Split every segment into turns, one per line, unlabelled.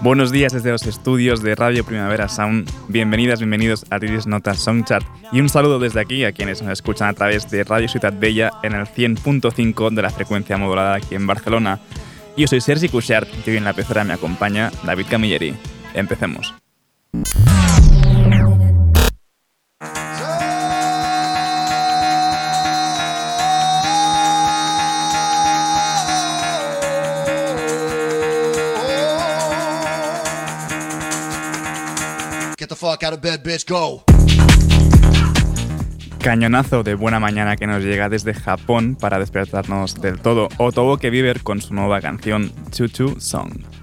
Buenos días desde los estudios de Radio Primavera Sound. Bienvenidas, bienvenidos a Tiris Notas Songchart y un saludo desde aquí a quienes nos escuchan a través de Radio Ciudad Bella en el 100.5 de la frecuencia modulada aquí en Barcelona. Yo soy Sergi Cushart y hoy en la pecera me acompaña David Camilleri. Empecemos. Cañonazo de buena mañana que nos llega desde Japón para despertarnos del todo. Otobo Viver con su nueva canción Chuchu Song.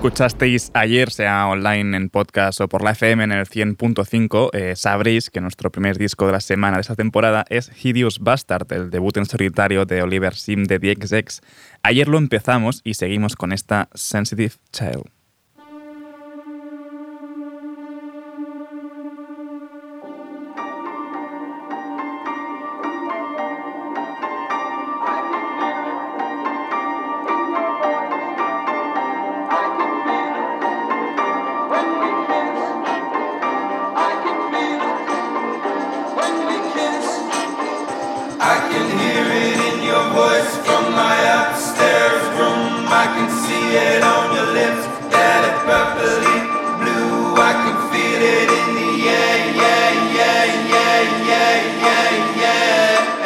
Escuchasteis ayer, sea online en podcast o por la FM en el 100.5, eh, sabréis que nuestro primer disco de la semana de esta temporada es Hideous Bastard, el debut en solitario de Oliver Sim de The XX. Ayer lo empezamos y seguimos con esta Sensitive Child. yeah, yeah.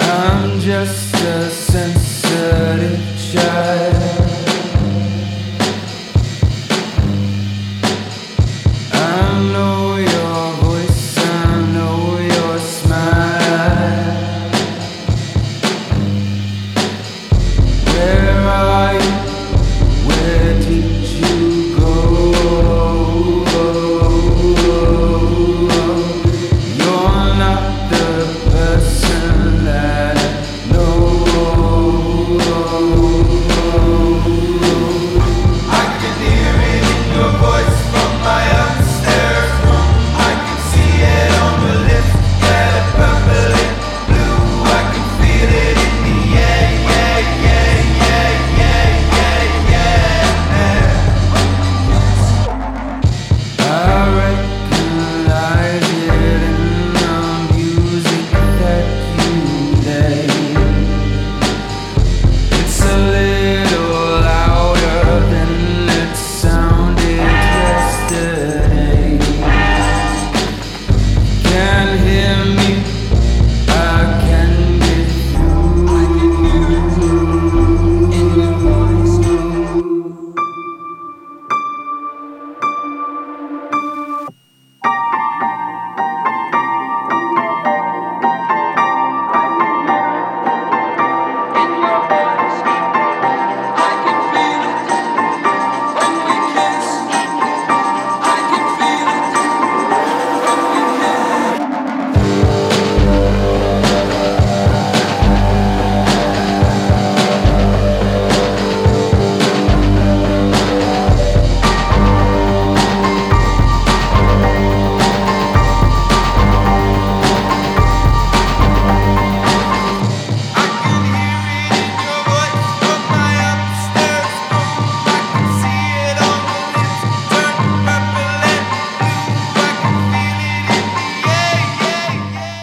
I'm just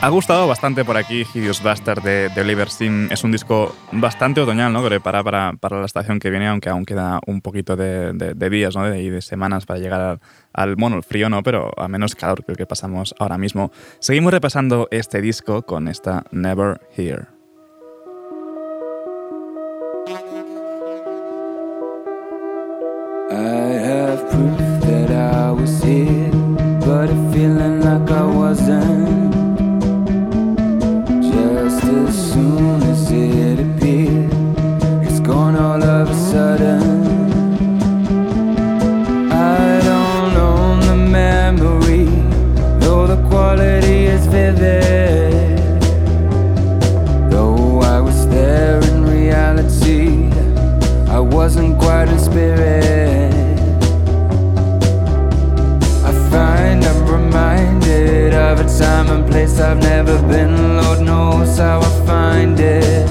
Ha gustado bastante por aquí Hideous Bastard de, de Oliver Sim. Es un disco bastante otoñal, ¿no? Que para, para, para la estación que viene, aunque aún queda un poquito de, días, ¿no? Y de semanas para llegar al, al, bueno, el frío no, pero a menos calor que el que pasamos ahora mismo. Seguimos repasando este disco con esta Never Here. I have proof that I was here, but feeling like I wasn't. It appeared. It's gone all of a sudden. I don't own the memory, though the quality is vivid. Though I was there in reality, I wasn't quite in spirit. I find I'm reminded of a time and place I've never been. Knows how I find it.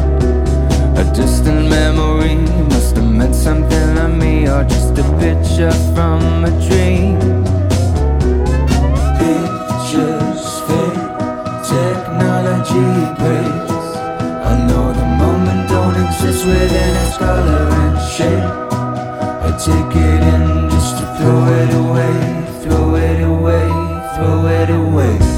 A distant memory must have meant something to me, or just a picture from a dream. Pictures fade, technology breaks. I know the moment don't exist within its color and shape. I take it in just to throw it away, throw it away, throw it away.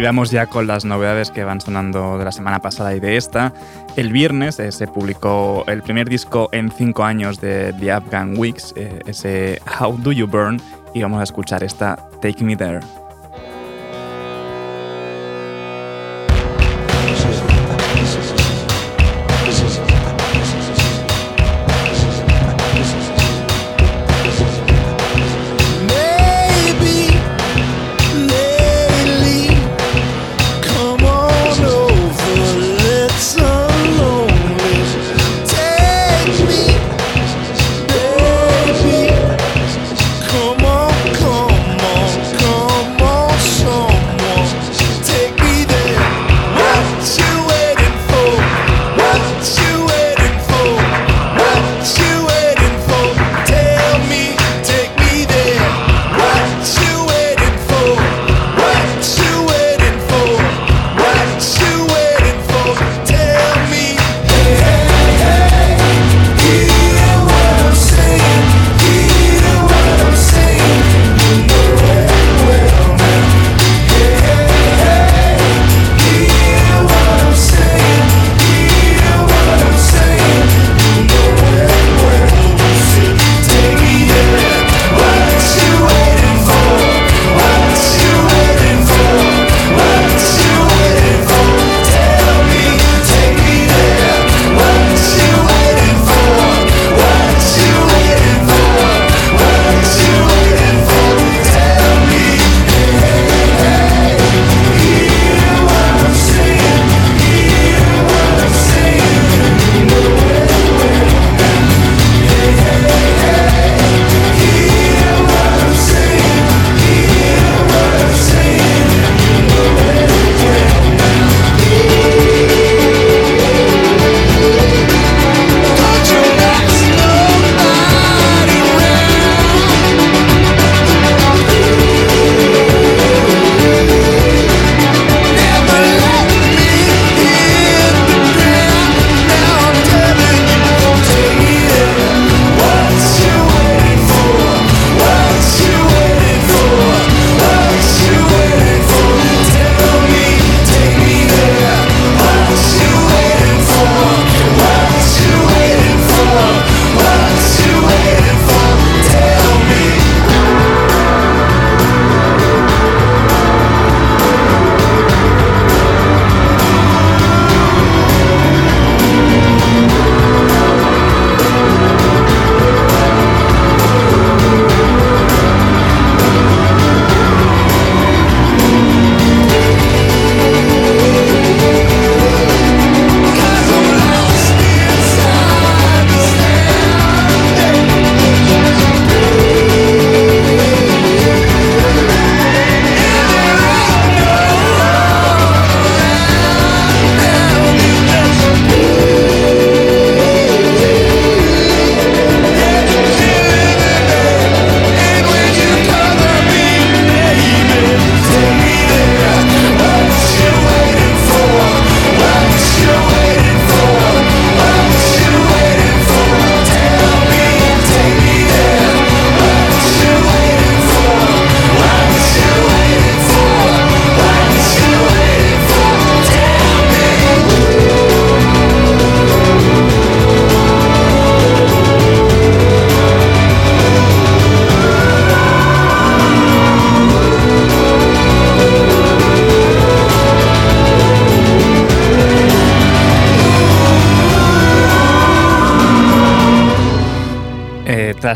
Y vamos ya con las novedades que van sonando de la semana pasada y de esta. El viernes eh, se publicó el primer disco en cinco años de The Afghan Weeks, eh, ese How Do You Burn, y vamos a escuchar esta Take Me There.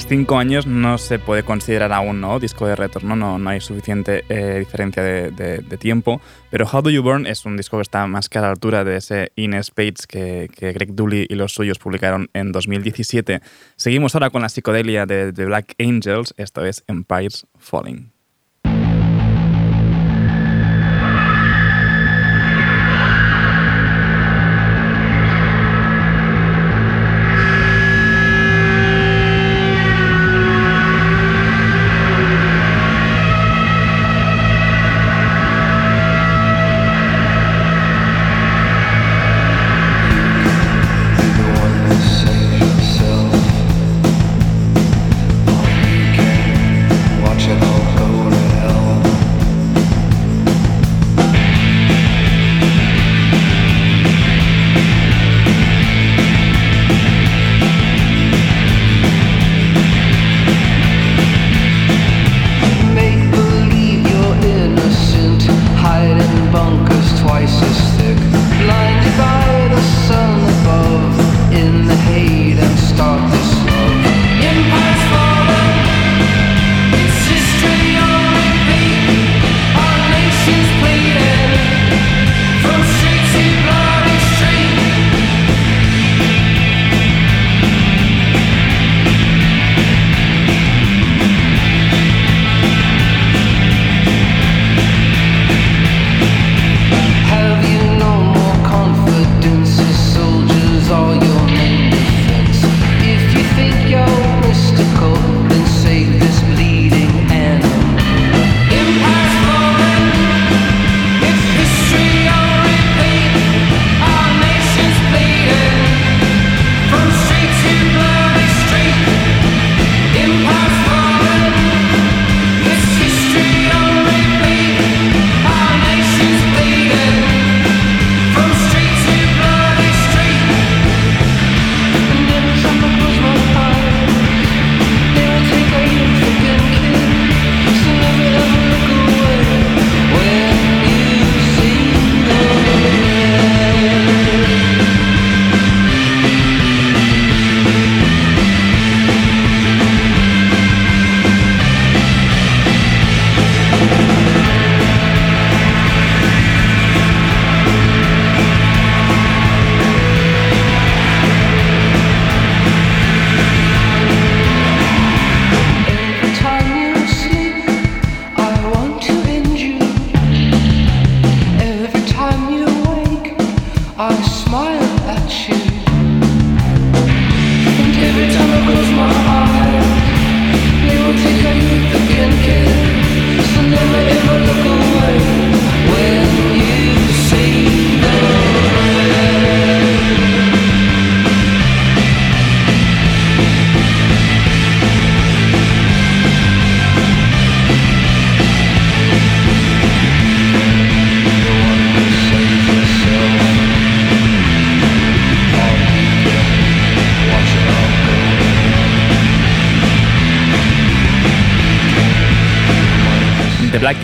Cinco años no se puede considerar aún ¿no? disco de retorno, no, no hay suficiente eh, diferencia de, tiempo, pero How Do You Burn es un disco que está más que a la altura de ese In Spades que, que Greg Dooley y los suyos publicaron en 2017. Seguimos ahora con la psicodelia de The Black Angels, esto es Empires Falling.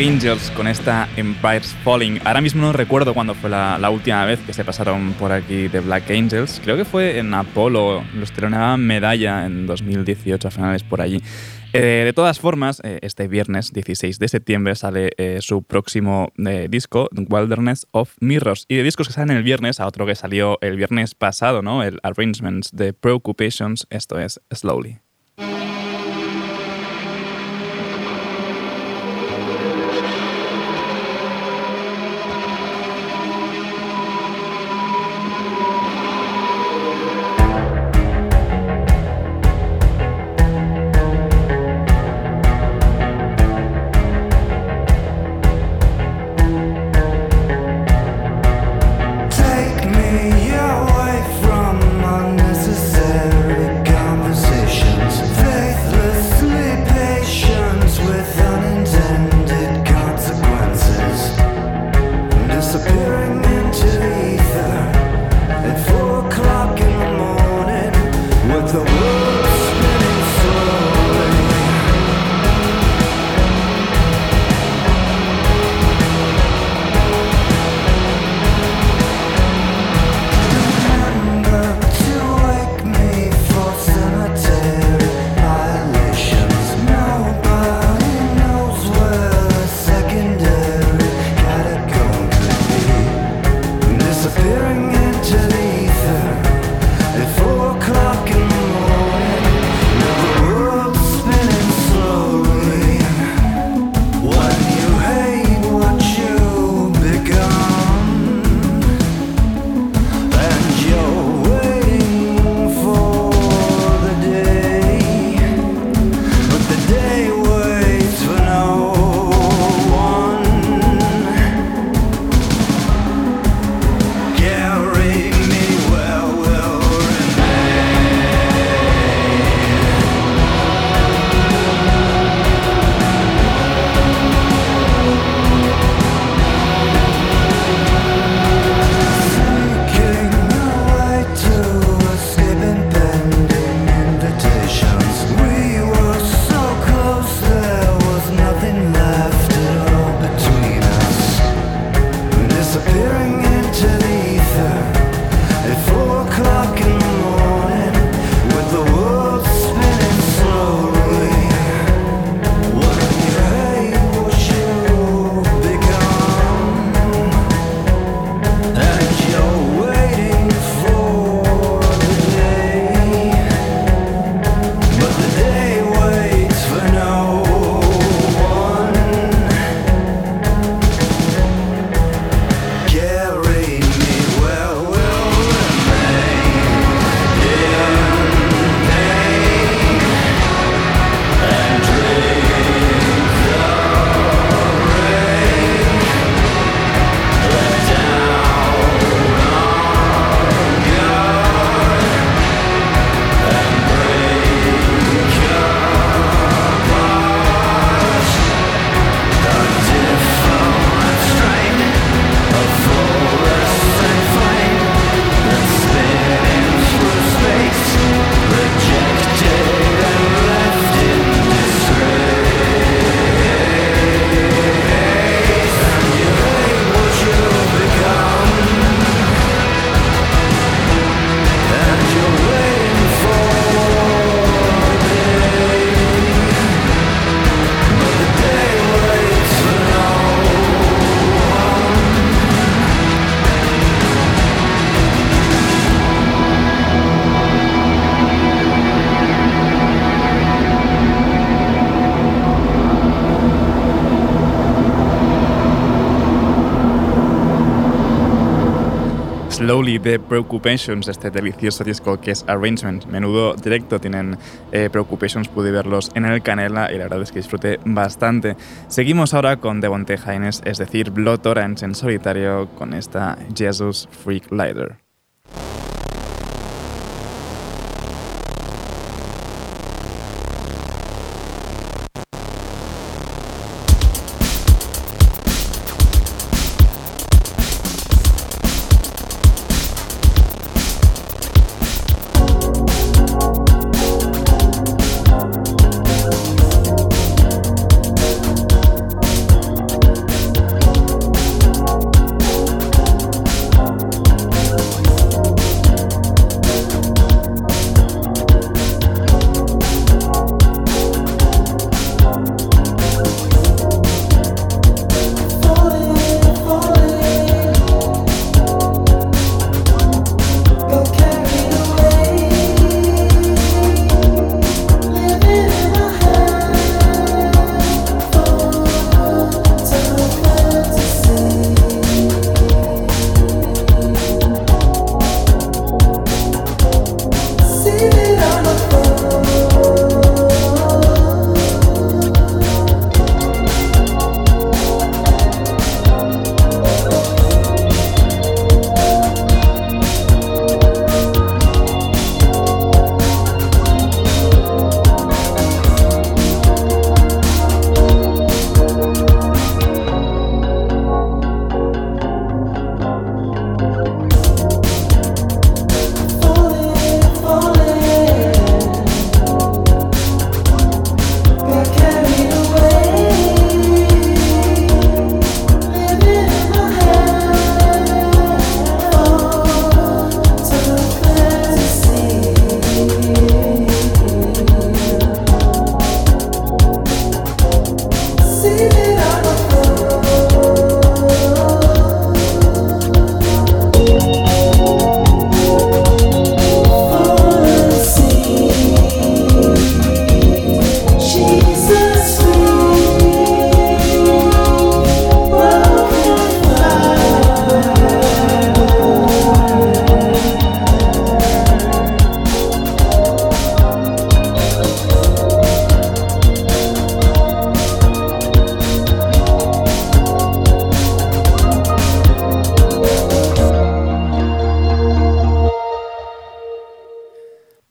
Angels con esta Empire's Falling. Ahora mismo no recuerdo cuándo fue la, última vez que se pasaron por aquí de Black Angels. Creo que fue en Apolo. Los estrenaban medalla en 2018 a finales por allí. Eh, de todas formas, eh, este viernes 16 de septiembre sale eh, su próximo disco, Wilderness of Mirrors. Y de discos que salen el viernes a otro que salió el viernes pasado, ¿no? El Arrangements de Preoccupations, esto es Slowly. De Preoccupations, este delicioso disco que es Arrangement, menudo directo, tienen eh, Preoccupations, pude verlos en el Canela y la verdad es que disfruté bastante. Seguimos ahora con Devonte Haines, es decir, Blood Orange en solitario con esta Jesus Freak Lighter.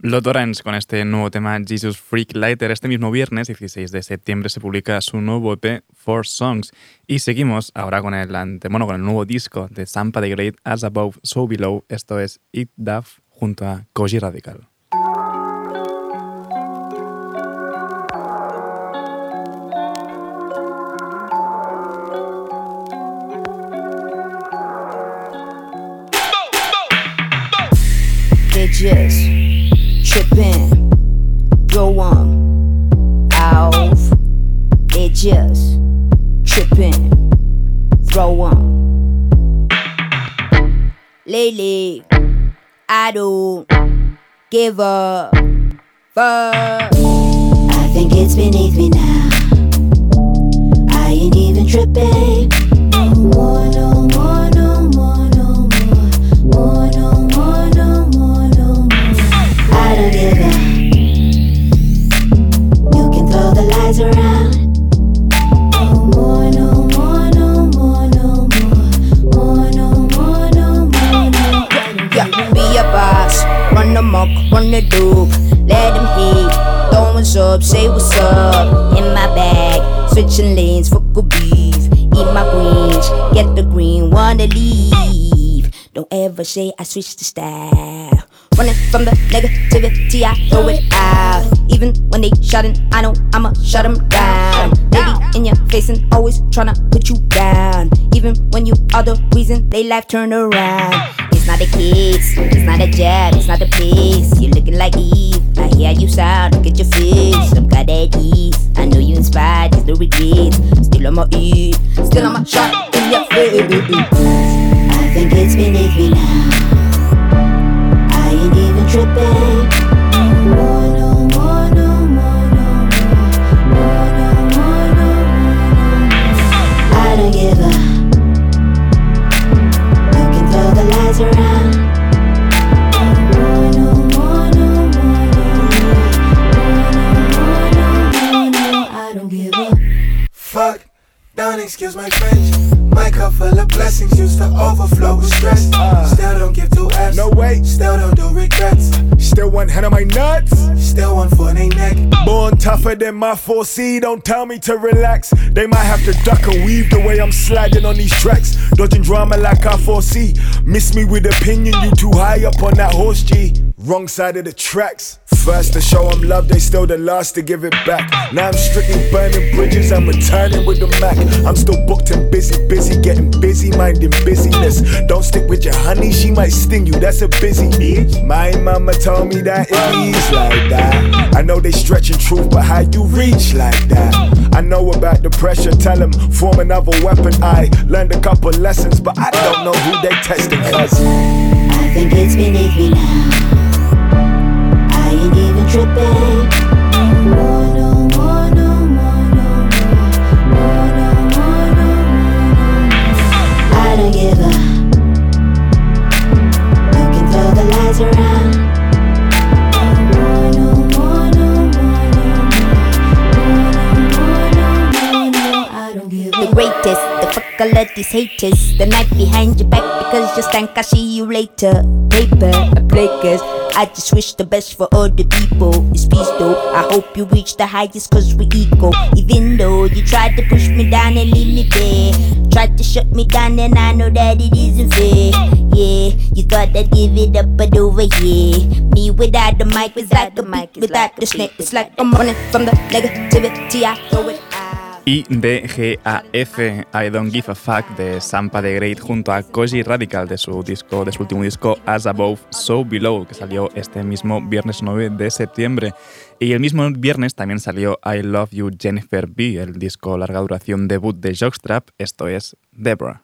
Lotorans con este nuevo tema Jesus Freak Lighter. Este mismo viernes, 16 de septiembre, se publica su nuevo EP, Four Songs. Y seguimos ahora con el, bueno, con el nuevo disco de Sampa the Great, As Above, So Below. Esto es It Duff junto a Koji Radical.
Go on, off. It just tripping, throw on. Lately, I don't give up. fuck. I think it's beneath me now. I ain't even tripping. The dope, let them hate. Throw what's up, say what's up. In my bag, switching lanes, fuck a beef. Eat my greens, get the green, wanna leave. Don't ever say I switched the style. Running from the negativity, I throw it out. Even when they shouting, I know I'ma shut them down. Baby in your face and always tryna put you down. Even when you are the reason they life turn around. It's not the kids, it's not a job, it's not the place. You're looking like Eve. I hear you sound, look at your face. I'm glad at ease. I know you inspired, it's the regrets. Still on my eat, still on my shot in your face. I think it's beneath me now. I ain't even tripping. No more, no more, no
excuse my French. My cup full of blessings used to overflow with stress. Uh. Still don't give two F's.
No way.
Still don't do regrets.
Still one hand on my nuts.
Still one foot in they neck.
Born tougher than my 4C, don't tell me to relax. They might have to duck and weave the way I'm sliding on these tracks. Dodging drama like I foresee. Miss me with opinion, you too high up on that horse G. Wrong side of the tracks. First to show them love, they still the last to give it back. Now I'm strictly burning bridges, I'm returning with the Mac. I'm still booked and busy, busy, getting busy, minding busyness. Don't stick with your honey, she might sting you, that's a busy bitch. My mama told me that it is like that. I know they stretching truth, but how you reach like that? I know about the pressure, tell them form another weapon. I learned a couple lessons, but I don't know who they testing, cause
I think it's beneath me now. I don't give a. You the around. I don't give a. The greatest, the fuck all of these haters. The night behind your back because you stank. I see you later. Paper, a breakers. I just wish the best for all the people. It's peace though. I hope you reach the highest cause we equal. Even though you tried to push me down and leave me there. Tried to shut me down and I know that it isn't fair. Yeah, you thought I'd give it up, but over here. Me without the mic is like a mic without the snake. It's like I'm running from the negativity. I throw it out.
IDGAF, I Don't Give a Fuck de Sampa the Great junto a Koji Radical de su disco, de su último disco As Above, So Below, que salió este mismo viernes 9 de septiembre. Y el mismo viernes también salió I Love You Jennifer B, el disco larga duración debut de Jockstrap, esto es Deborah.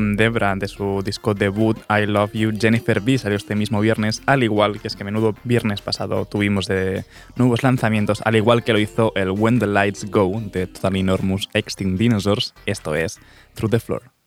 Debra de su disco debut I Love You Jennifer B salió este mismo viernes, al igual que es que menudo viernes pasado tuvimos de nuevos lanzamientos, al igual que lo hizo el When the Lights Go de Total Enormous Extinct Dinosaurs, esto es Through the Floor.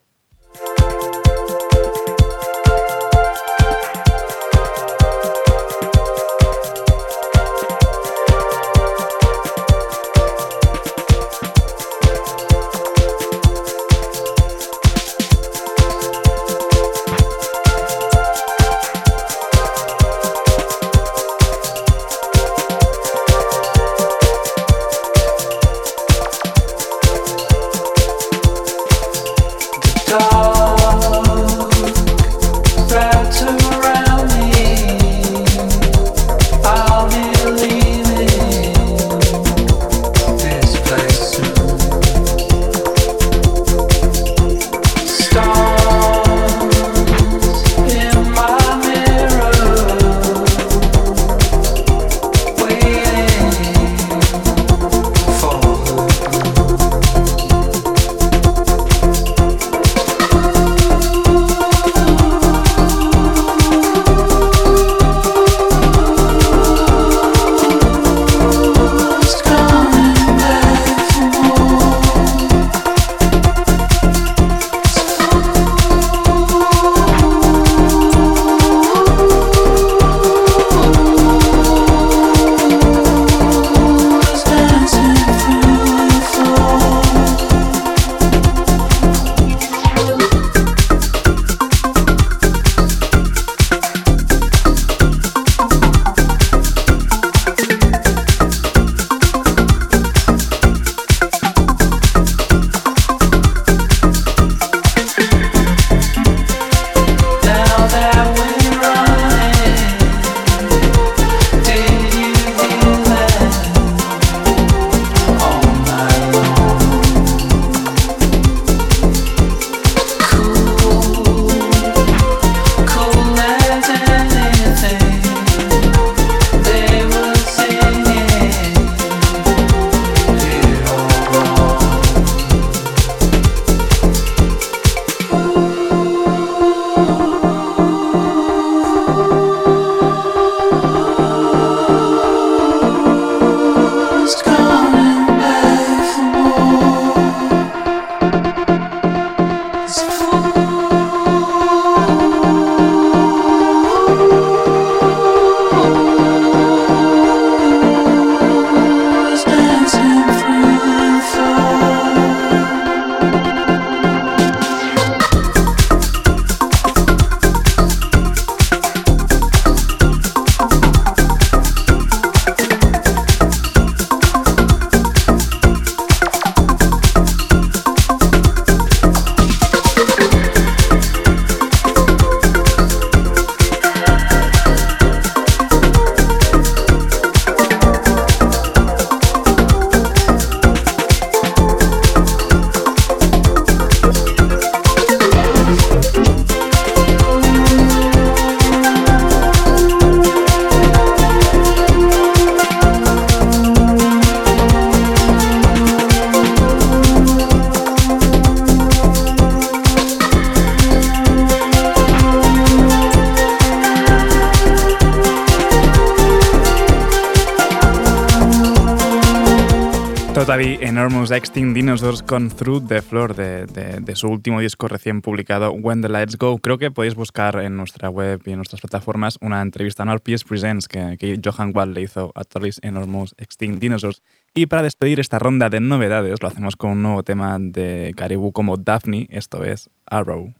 Dinosaurs con Through the Floor de, su último disco recién publicado When the Lights Go. Creo que podéis buscar en nuestra web y en nuestras plataformas una entrevista en RPS Presents que, Johan Wall le hizo a Totally Enormous Extinct Dinosaurs. Y para despedir esta ronda de novedades lo hacemos con un nuevo tema de Caribou como Daphne, esto es Arrow.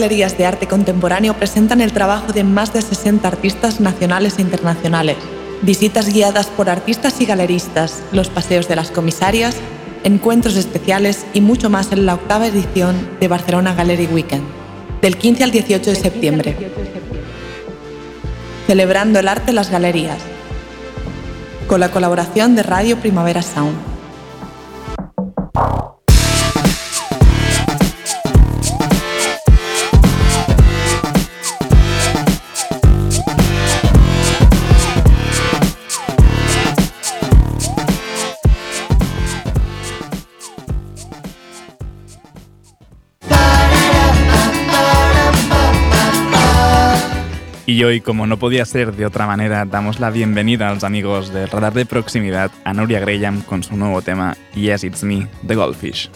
Galerías de arte contemporáneo presentan el trabajo de más de 60 artistas nacionales e internacionales. Visitas guiadas por artistas y galeristas, los paseos de las comisarias, encuentros especiales y mucho más en la octava edición de Barcelona Gallery Weekend, del 15 al 18 de septiembre. Celebrando el arte en las galerías, con la colaboración de Radio Primavera Sound.
Y hoy, como no podía ser de otra manera, damos la bienvenida a los amigos del radar de proximidad a Nuria Graham con su nuevo tema Yes It's Me, The Goldfish.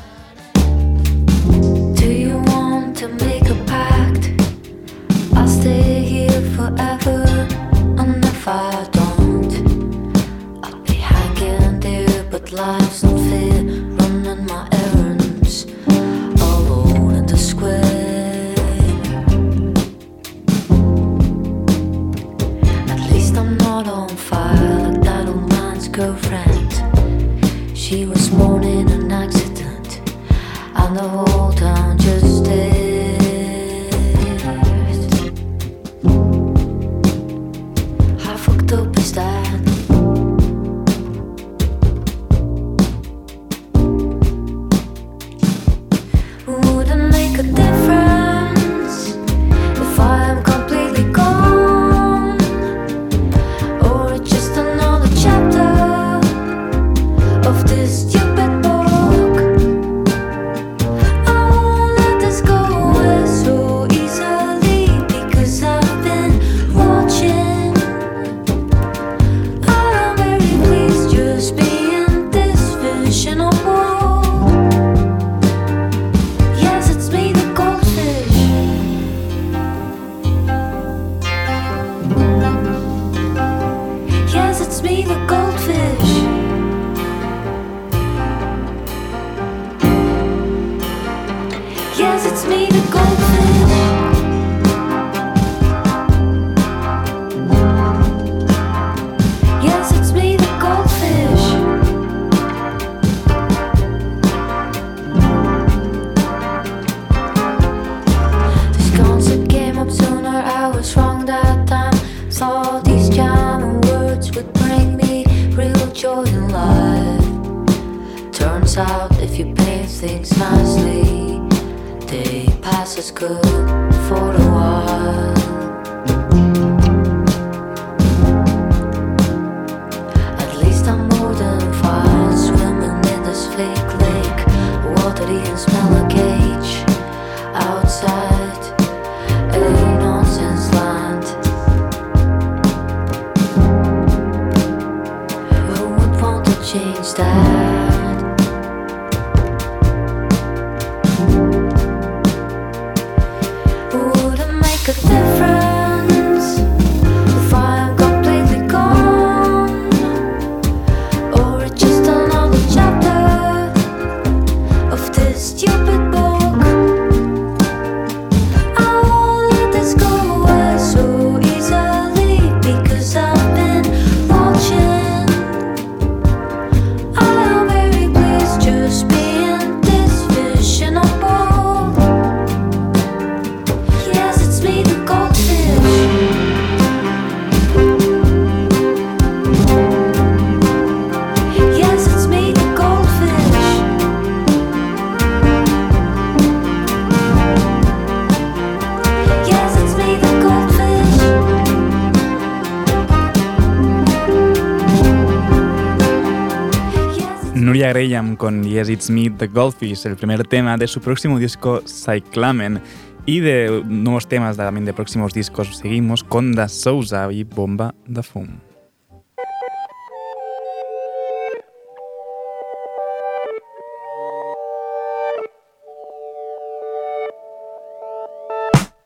Graham con Yes It's Me, The Goldfish, el primer tema de su próximo disco Cyclamen. Y de nuevos temas también de próximos discos seguimos con Da Souza y Bomba Da Fum.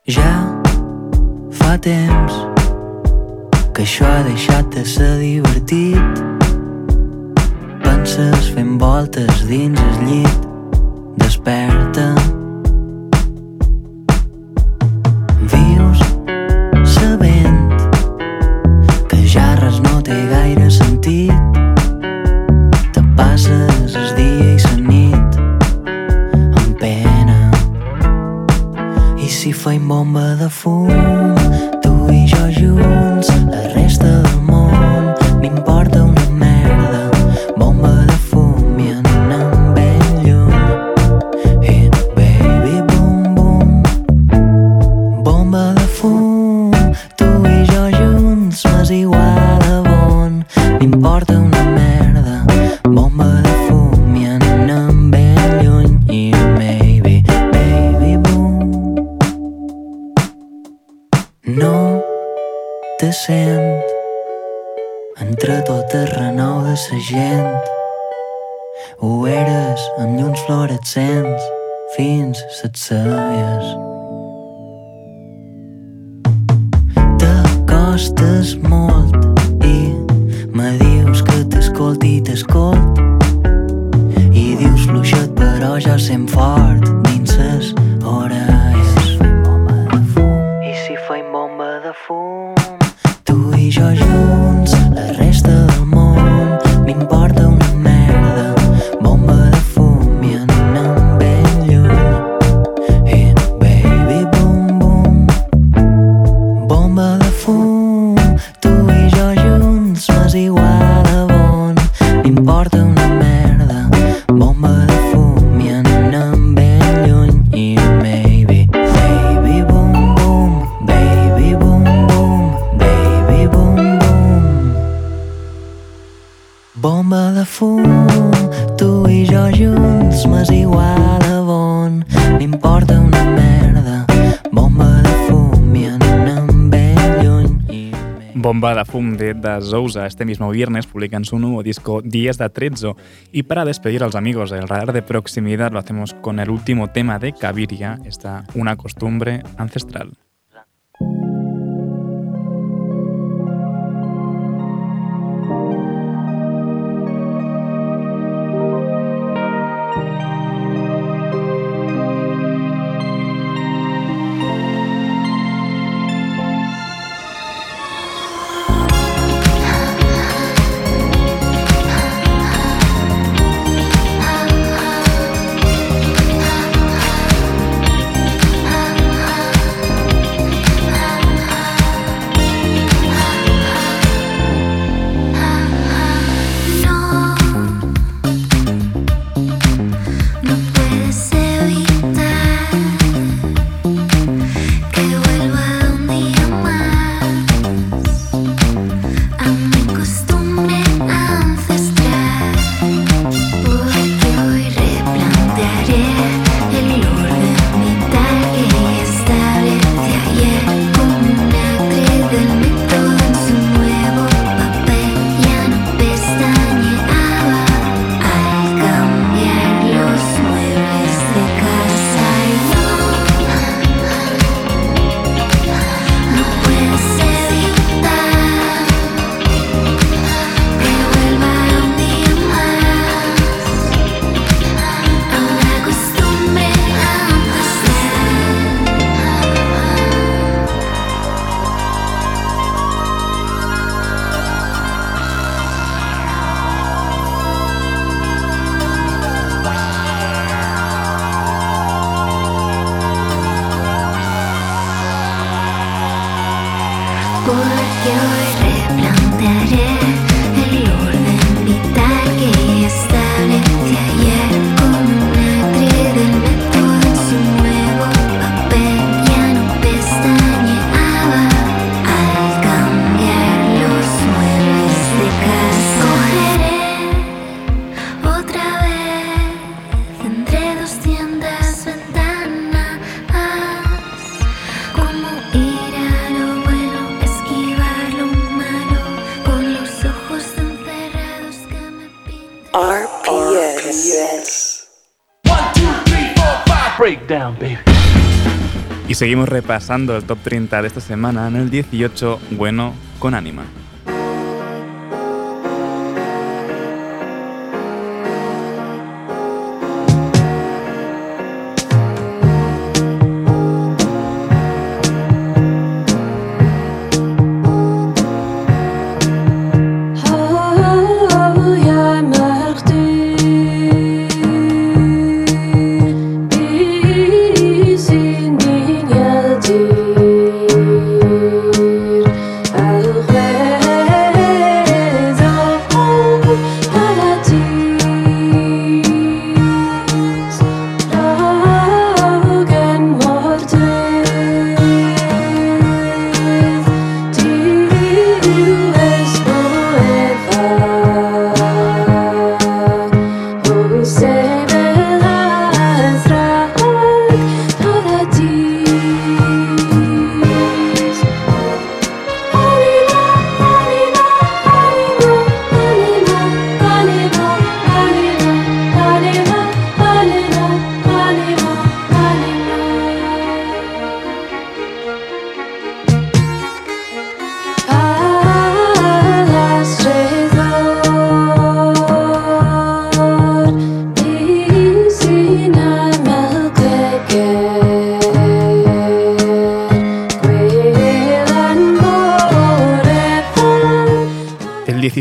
Ja fa temps que això ha deixat de ser divertit vacances fent voltes dins el llit. Desperta'm de
Zouza este mismo viernes publican su nuevo disco Días de Atrezzo. Y para despedir a los amigos del radar de proximidad lo hacemos con el último tema de Caviria, esta una costumbre ancestral. seguimos repasando el top 30 de esta semana en el 18, bueno, con
Anima.
you.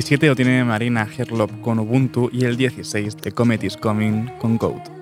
17 lo tiene Marina Herlop con Ubuntu y el 16 The Comet is Coming con Code.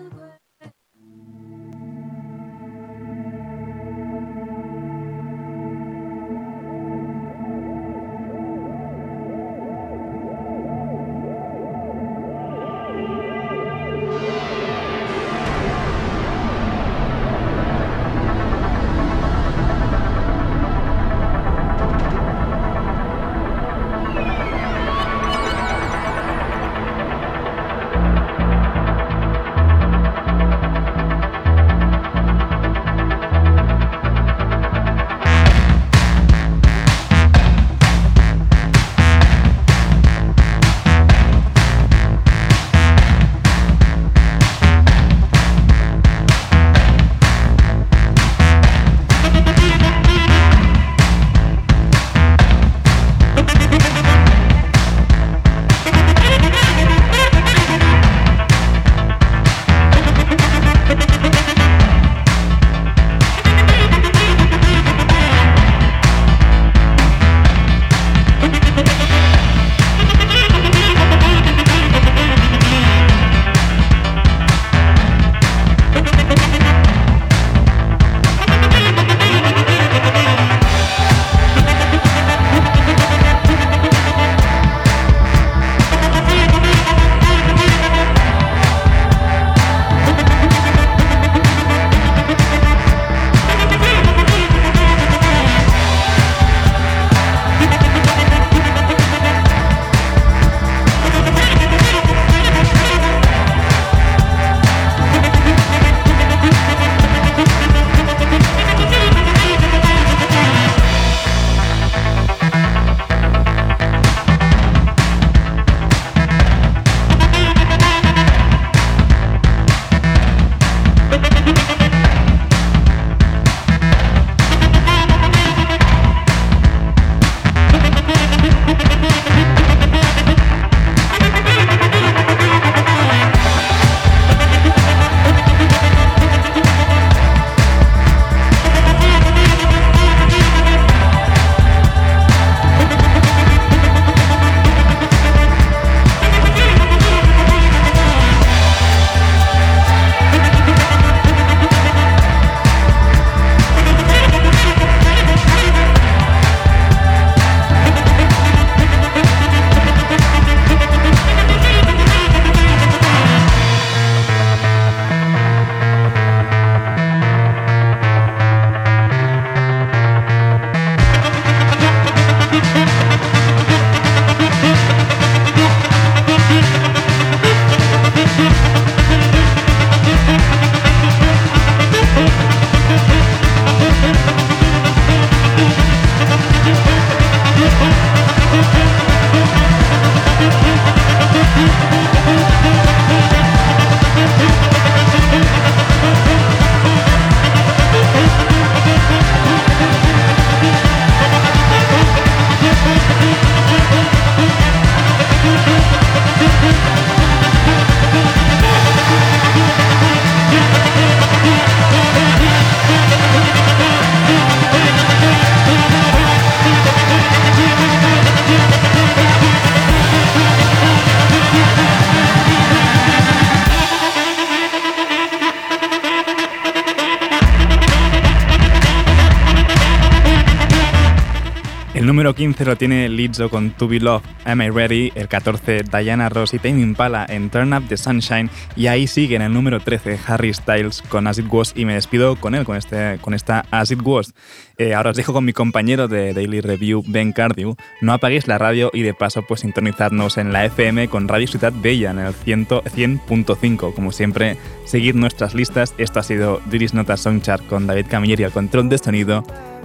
lo tiene Lizzo con To Be Love, Am I Ready, el 14 Diana Ross y Tame Impala en Turn Up the Sunshine y ahí sigue en el número 13 Harry Styles con As It Was y me despido con él, con, este, con esta As It Was. Eh, ahora os dejo con mi compañero de Daily Review, Ben Cardew. No apaguéis la radio y de paso pues sintonizadnos en la FM con Radio Ciudad Bella en el 100.5. Como siempre, seguid nuestras listas. Esto ha sido Diris Nota Songchart con David Camilleri al control de sonido.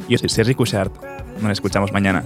Yo soy Sergi Cushart. Nos escuchamos mañana.